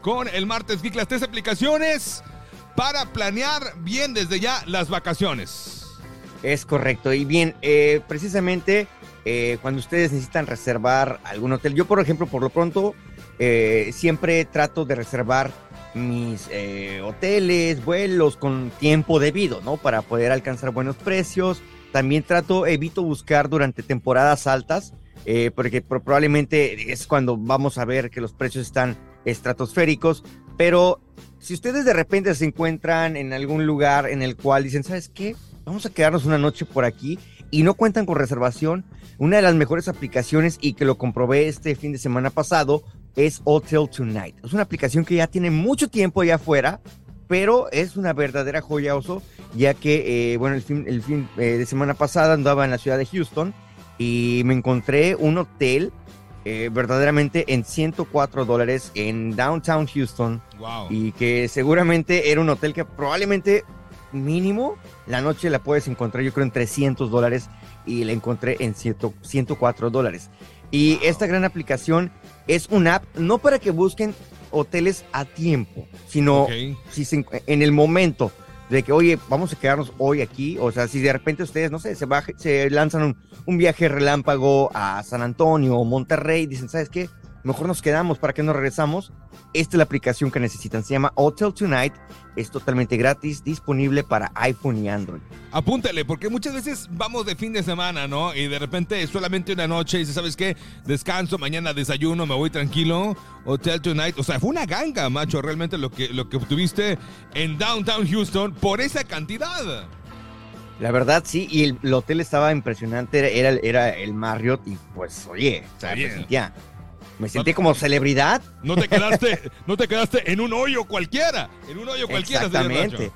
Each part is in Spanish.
con el Martes Geek, las tres aplicaciones para planear bien desde ya las vacaciones. Es correcto. Y bien, eh, precisamente eh, cuando ustedes necesitan reservar algún hotel, yo por ejemplo, por lo pronto, eh, siempre trato de reservar mis hoteles, vuelos con tiempo debido, ¿no? Para poder alcanzar buenos precios. También trato, evito buscar durante temporadas altas, porque probablemente es cuando vamos a ver que los precios están estratosféricos, pero si ustedes de repente se encuentran en algún lugar en el cual dicen, ¿sabes qué? Vamos a quedarnos una noche por aquí y no cuentan con reservación, una de las mejores aplicaciones y que lo comprobé este fin de semana pasado es Hotel Tonight. Es una aplicación que ya tiene mucho tiempo ya afuera, pero es una verdadera joya oso, ya que, eh, bueno, el fin, el fin eh, de semana pasada andaba en la ciudad de Houston y me encontré un hotel eh, verdaderamente en 104 dólares en Downtown Houston. Y que seguramente era un hotel que probablemente mínimo la noche la puedes encontrar yo creo en 300 dólares y la encontré en 104 dólares. Y esta gran aplicación es una app no para que busquen hoteles a tiempo, sino si en el momento de que, oye, vamos a quedarnos hoy aquí, o sea, si de repente ustedes, no sé, se, se lanzan un, un viaje relámpago a San Antonio o Monterrey, dicen, ¿sabes qué? Mejor nos quedamos, ¿para qué nos regresamos? Esta es la aplicación que necesitan, se llama Hotel Tonight, es totalmente gratis, disponible para iPhone y Android. Apúntale, porque muchas veces vamos de fin de semana, ¿no? Y de repente solamente una noche y dices, ¿sabes qué? Descanso, mañana desayuno, me voy tranquilo. Hotel Tonight, o sea, fue una ganga, macho, realmente lo que, lo que obtuviste en Downtown Houston por esa cantidad. La verdad, sí, y el, hotel estaba impresionante, era, era el Marriott y pues, oye, o sea, me sentía, me sentí como celebridad. No te quedaste, no te quedaste en un hoyo cualquiera, en un hoyo cualquiera. Exactamente.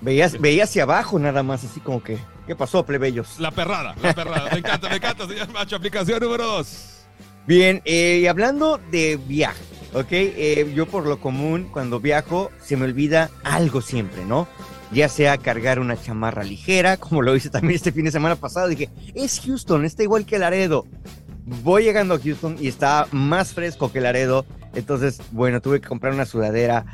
Veías, veías hacia abajo nada más, así como que, ¿qué pasó, plebeyos? La perrada, la perrada, me encanta, me encanta, señor Macho, aplicación número dos. Bien, eh, y hablando de viaje, ¿ok? Eh, yo por lo común, cuando viajo, se me olvida algo siempre, ¿no? ya sea cargar una chamarra ligera, como lo hice también este fin de semana pasado. Dije, es Houston, está igual que Laredo. Voy llegando a Houston y está más fresco que Laredo. Entonces, bueno, tuve que comprar una sudadera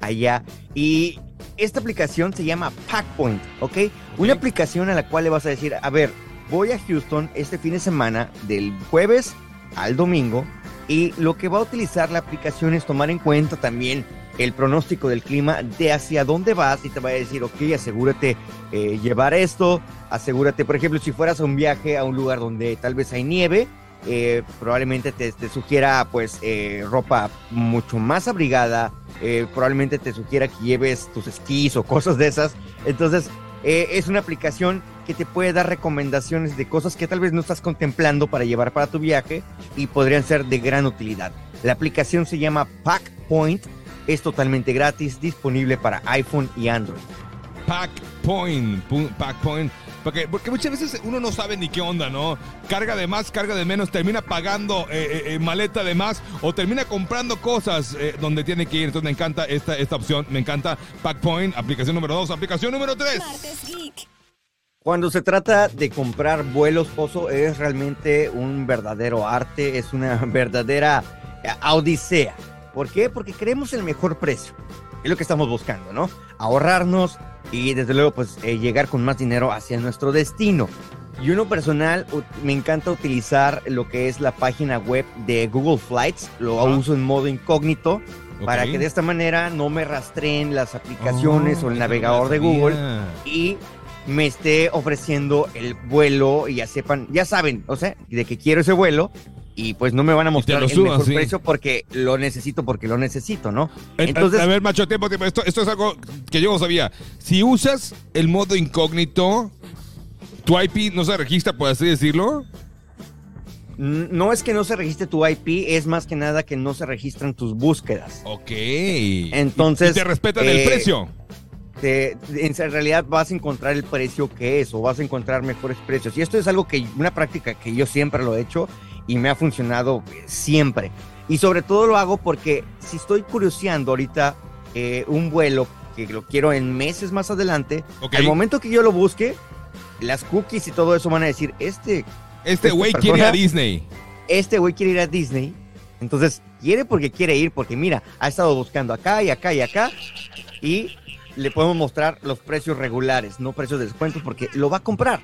allá. Y esta aplicación se llama Packpoint, ¿ok? Una aplicación a la cual le vas a decir, a ver, voy a Houston este fin de semana, del jueves al domingo, y lo que va a utilizar la aplicación es tomar en cuenta también el pronóstico del clima de hacia dónde vas y te va a decir, ok, asegúrate eh, llevar esto, asegúrate, por ejemplo, si fueras a un viaje a un lugar donde tal vez hay nieve, eh, probablemente te, sugiera pues eh, ropa mucho más abrigada, probablemente te sugiera que lleves tus esquís o cosas de esas. Entonces, es una aplicación que te puede dar recomendaciones de cosas que tal vez no estás contemplando para llevar para tu viaje y podrían ser de gran utilidad. La aplicación se llama Pack Point es totalmente gratis, disponible para iPhone y Android. Packpoint, Packpoint. Porque, porque muchas veces uno no sabe ni qué onda, ¿no? Carga de más, carga de menos, termina pagando eh, eh, eh, maleta de más o termina comprando cosas donde tiene que ir. Entonces me encanta esta, esta opción, me encanta Packpoint, aplicación número 2, aplicación número 3. Cuando se trata de comprar vuelos, Pozo, es realmente un verdadero arte, es una verdadera odisea. ¿Por qué? Porque queremos el mejor precio. Es lo que estamos buscando, ¿no? Ahorrarnos y desde luego pues eh, llegar con más dinero hacia nuestro destino. Y uno personal me encanta utilizar lo que es la página web de Google Flights, lo uso en modo incógnito para que de esta manera no me rastreen las aplicaciones o el oh, navegador de Google y me esté ofreciendo el vuelo y ya sepan, ya saben, o sea, de que quiero ese vuelo y pues no me van a mostrar el mejor precio porque lo necesito, porque lo necesito, ¿no? Entonces, a, ver, macho, tiempo, tiempo. Esto, esto es algo que yo no sabía. Si usas el modo incógnito, tu IP no se registra, por así decirlo. No es que no se registre tu IP, es más que nada que no se registran tus búsquedas. Ok. Entonces. Y te respetan el eh, precio. en realidad vas a encontrar el precio que es o vas a encontrar mejores precios. Y esto es algo que, una práctica que yo siempre lo he hecho y me ha funcionado siempre. Y sobre todo lo hago porque si estoy curioseando ahorita eh, un vuelo que lo quiero en meses más adelante, al momento que yo lo busque, las cookies y todo eso van a decir, este... Este güey quiere ir a Disney. Este güey quiere ir a Disney Entonces, quiere porque quiere ir, porque mira, ha estado buscando acá y acá y acá, y le podemos mostrar los precios regulares, no precios de descuentos, porque lo va a comprar.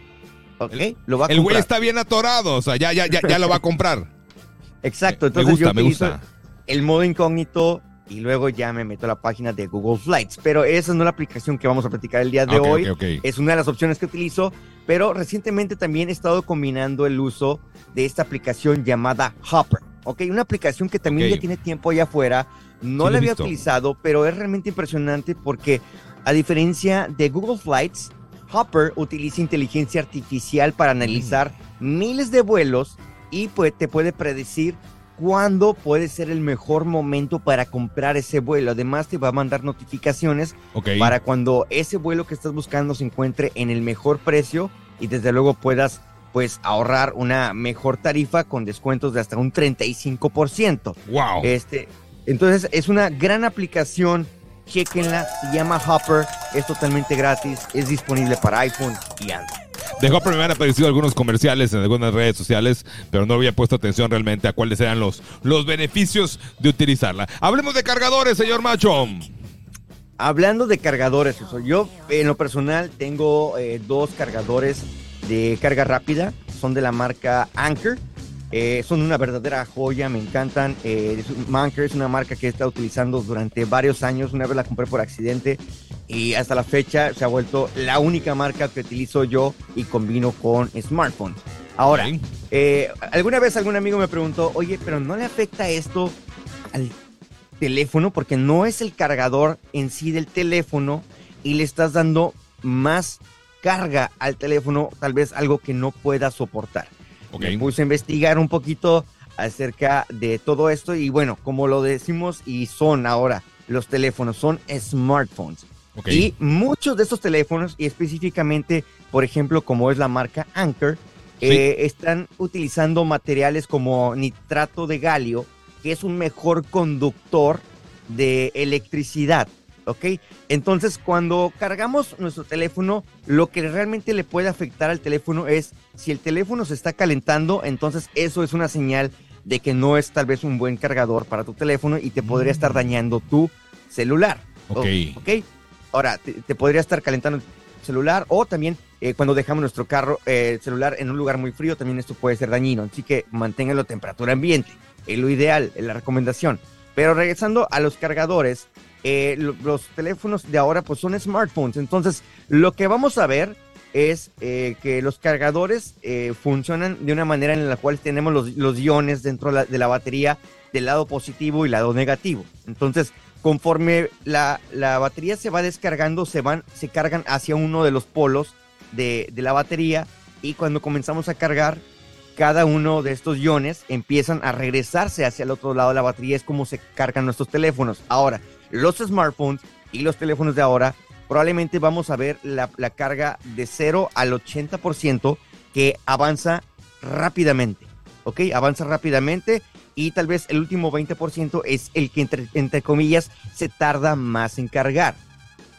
¿Ok? lo va a El güey está bien atorado, o sea, ya, ya, ya, ya lo va a comprar. Exacto, entonces yo me gusta. el modo incógnito y luego ya me meto a la página de Google Flights. Pero esa no es la aplicación que vamos a platicar el día de hoy. Es una de las opciones que utilizo, pero recientemente también he estado combinando el uso de esta aplicación llamada Hopper. Ok, una aplicación que también ya tiene tiempo allá afuera. No la había utilizado, pero es realmente impresionante porque a diferencia de Google Flights, Hopper utiliza inteligencia artificial para analizar mm. miles de vuelos y pues, te puede predecir cuándo puede ser el mejor momento para comprar ese vuelo. Además, te va a mandar notificaciones para cuando ese vuelo que estás buscando se encuentre en el mejor precio y desde luego puedas pues ahorrar una mejor tarifa con descuentos de hasta un 35%. Wow. Este, entonces es una gran aplicación. Chequenla, se llama Hopper, es totalmente gratis, es disponible para iPhone y Android. De Hopper me han aparecido algunos comerciales en algunas redes sociales, pero no había puesto atención realmente a cuáles eran los, los beneficios de utilizarla. Hablemos de cargadores, señor Macho. Hablando de cargadores, yo en lo personal tengo eh, dos cargadores de carga rápida, son de la marca Anchor. Eh, son una verdadera joya, me encantan. Eh, Anchor es una marca que he estado utilizando durante varios años. Una vez la compré por accidente y hasta la fecha se ha vuelto la única marca que utilizo yo y combino con smartphones. Ahora, eh, alguna vez algún amigo me preguntó, oye, pero ¿no le afecta esto al teléfono? Porque no es el cargador en sí del teléfono y le estás dando más carga al teléfono, tal vez algo que no pueda soportar. Me puse a investigar un poquito acerca de todo esto y bueno, como lo decimos y son ahora los teléfonos, son smartphones. Y muchos de estos teléfonos, y específicamente, por ejemplo, como es la marca Anchor, eh, están utilizando materiales como nitrato de galio, que es un mejor conductor de electricidad. ¿Ok? Entonces, cuando cargamos nuestro teléfono, lo que realmente le puede afectar al teléfono es si el teléfono se está calentando, entonces eso es una señal de que no es tal vez un buen cargador para tu teléfono y te podría estar mm. dañando tu celular. Ok. ¿Ok? Ahora, te, podría estar calentando el celular o también eh, cuando dejamos nuestro carro, eh, celular en un lugar muy frío, también esto puede ser dañino. Así que manténgalo a temperatura ambiente. Es lo ideal, es la recomendación. Pero regresando a los cargadores, eh, los teléfonos de ahora pues son smartphones. Entonces, lo que vamos a ver es que los cargadores funcionan de una manera en la cual tenemos los, iones dentro de la, batería del lado positivo y lado negativo. Entonces, conforme la, batería se va descargando, se van, se cargan hacia uno de los polos de, la batería y cuando comenzamos a cargar, cada uno de estos iones empiezan a regresarse hacia el otro lado de la batería. Es como se cargan nuestros teléfonos. Ahora, los smartphones y los teléfonos de ahora, probablemente vamos a ver la, carga de 0 al 80% que avanza rápidamente. ¿Ok? Avanza rápidamente y tal vez el último 20% es el que entre, comillas se tarda más en cargar.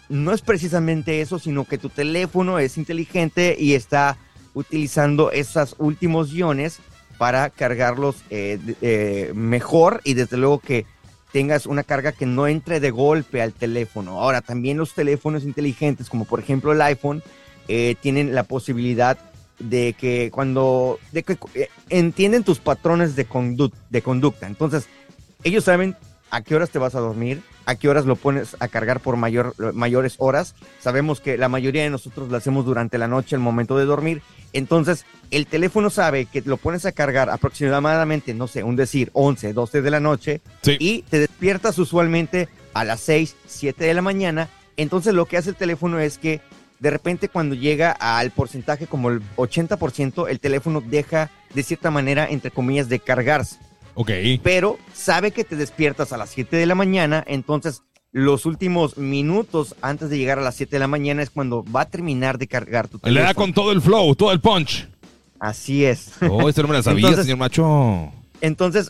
No es precisamente eso, sino que tu teléfono es inteligente y está utilizando esos últimos iones para cargarlos eh, eh, mejor y desde luego que tengas una carga que no entre de golpe al teléfono. Ahora, también los teléfonos inteligentes, como por ejemplo el iPhone, eh, tienen la posibilidad de que cuando eh, entienden tus patrones de, de conducta. Entonces, ellos saben a qué horas te vas a dormir, a qué horas lo pones a cargar por mayor, mayores horas. Sabemos que la mayoría de nosotros lo hacemos durante la noche, el momento de dormir. Entonces, el teléfono sabe que lo pones a cargar aproximadamente, no sé, un decir, 11, 12 de la noche y te despiertas usualmente a las 6, 7 de la mañana. Entonces, lo que hace el teléfono es que de repente cuando llega al porcentaje como el 80%, el teléfono deja de cierta manera, entre comillas, de cargarse. Ok. Pero sabe que te despiertas a las 7 de la mañana, entonces los últimos minutos antes de llegar a las 7 de la mañana es cuando va a terminar de cargar tu teléfono. Le da con todo el flow, todo el punch. Así es. Oh, eso no me la sabía, señor Macho. Entonces,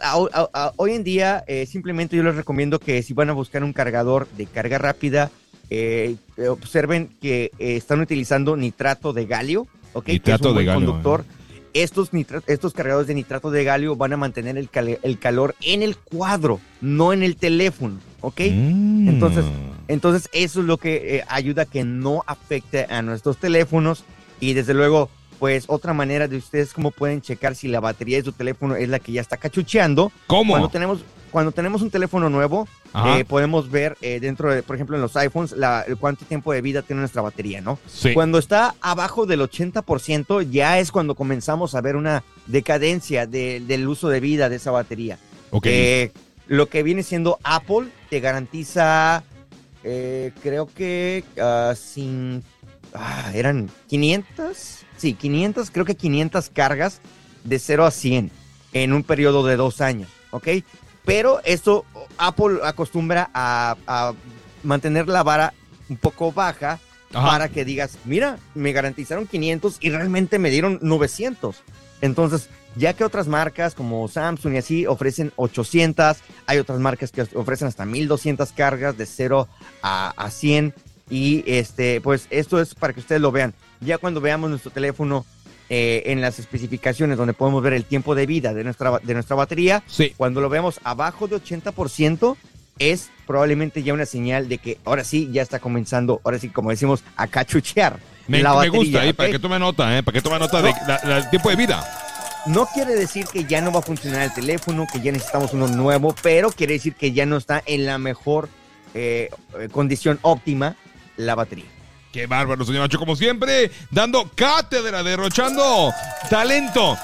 hoy en día, eh, simplemente yo les recomiendo que si van a buscar un cargador de carga rápida, eh, observen que eh, están utilizando nitrato de galio, ¿ok? Nitrato que es un de galio. conductor. estos, estos cargadores de nitrato de galio van a mantener el, el calor en el cuadro, no en el teléfono, ¿ok? Mm. Entonces, entonces, eso es lo que eh, ayuda a que no afecte a nuestros teléfonos y desde luego, pues otra manera de ustedes cómo pueden checar si la batería de su teléfono es la que ya está cachucheando. ¿Cómo? Cuando tenemos, cuando tenemos un teléfono nuevo, eh, podemos ver eh, dentro de, por ejemplo, en los iPhones, la, cuánto tiempo de vida tiene nuestra batería, ¿no? Sí. Cuando está abajo del 80%, ya es cuando comenzamos a ver una decadencia del uso de vida de esa batería. Ok. lo que viene siendo Apple te garantiza eh, creo que uh, sin, ah, eran 500, sí, 500, creo que 500 cargas de 0 a 100 en un periodo de dos años, ¿ok? Pero esto Apple acostumbra a, mantener la vara un poco baja para que digas, mira, me garantizaron 500 y realmente me dieron 900. Entonces, ya que otras marcas como Samsung y así ofrecen 800, hay otras marcas que ofrecen hasta 1200 cargas de 0 a, 100 y este, pues esto es para que ustedes lo vean. Ya cuando veamos nuestro teléfono eh, en las especificaciones donde podemos ver el tiempo de vida de nuestra, de nuestra batería, sí. cuando lo veamos abajo de 80%, es probablemente ya una señal de que ahora sí ya está comenzando, ahora sí, como decimos, a cachuchear. Me, la batería, me gusta, ahí, para que tome nota, ¿eh? para que tome nota del tiempo de vida. No quiere decir que ya no va a funcionar el teléfono, que ya necesitamos uno nuevo, pero quiere decir que ya no está en la mejor eh, condición óptima la batería. Qué bárbaro, señor Nacho, como siempre, dando cátedra, derrochando talento